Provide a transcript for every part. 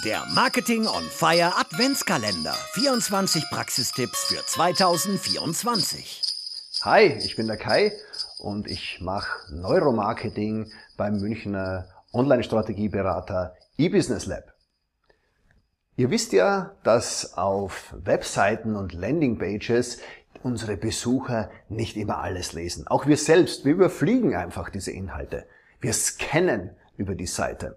Der Marketing on Fire Adventskalender. 24 Praxistipps für 2024. Hi, ich bin der Kai und ich mache Neuromarketing beim Münchner Online-Strategieberater eBusiness Lab. Ihr wisst ja, dass auf Webseiten und Landingpages unsere Besucher nicht immer alles lesen. Auch wir selbst, wir überfliegen einfach diese Inhalte. Wir scannen über die Seite.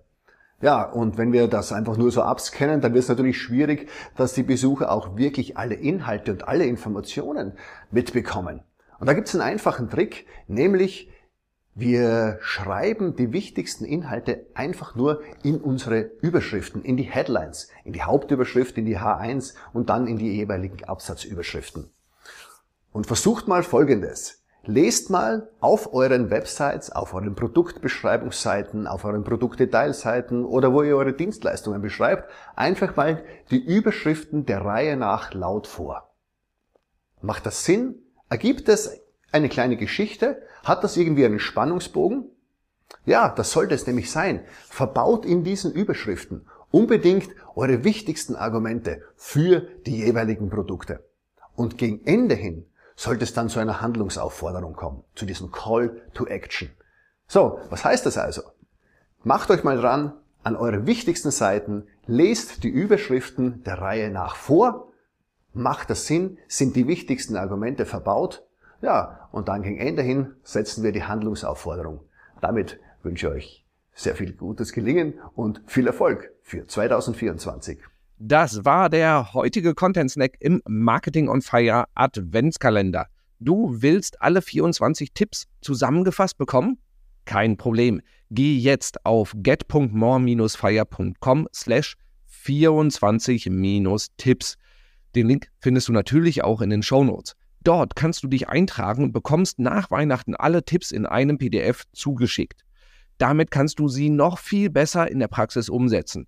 Ja, und wenn wir das einfach nur so abscannen, dann wird es natürlich schwierig, dass die Besucher auch wirklich alle Inhalte und alle Informationen mitbekommen. Und da gibt es einen einfachen Trick, nämlich wir schreiben die wichtigsten Inhalte einfach nur in unsere Überschriften, in die Headlines, in die Hauptüberschrift, in die H1 und dann in die jeweiligen Absatzüberschriften. Und versucht mal Folgendes. Lest mal auf euren Websites, auf euren Produktbeschreibungsseiten, auf euren Produktdetailseiten oder wo ihr eure Dienstleistungen beschreibt, einfach mal die Überschriften der Reihe nach laut vor. Macht das Sinn? Ergibt es eine kleine Geschichte? Hat das irgendwie einen Spannungsbogen? Ja, das sollte es nämlich sein. Verbaut in diesen Überschriften unbedingt eure wichtigsten Argumente für die jeweiligen Produkte. Und gegen Ende hin sollte es dann zu einer Handlungsaufforderung kommen, zu diesem Call to Action. So, was heißt das also? Macht euch mal dran an eure wichtigsten Seiten, lest die Überschriften der Reihe nach vor, macht das Sinn, sind die wichtigsten Argumente verbaut, ja, und dann gegen Ende hin setzen wir die Handlungsaufforderung. Damit wünsche ich euch sehr viel gutes Gelingen und viel Erfolg für 2024. Das war der heutige Content Snack im Marketing on Fire Adventskalender. Du willst alle 24 Tipps zusammengefasst bekommen? Kein Problem. Geh jetzt auf get.more-fire.com slash 24-Tipps. Den Link findest du natürlich auch in den Show Notes. Dort kannst du dich eintragen und bekommst nach Weihnachten alle Tipps in einem PDF zugeschickt. Damit kannst du sie noch viel besser in der Praxis umsetzen.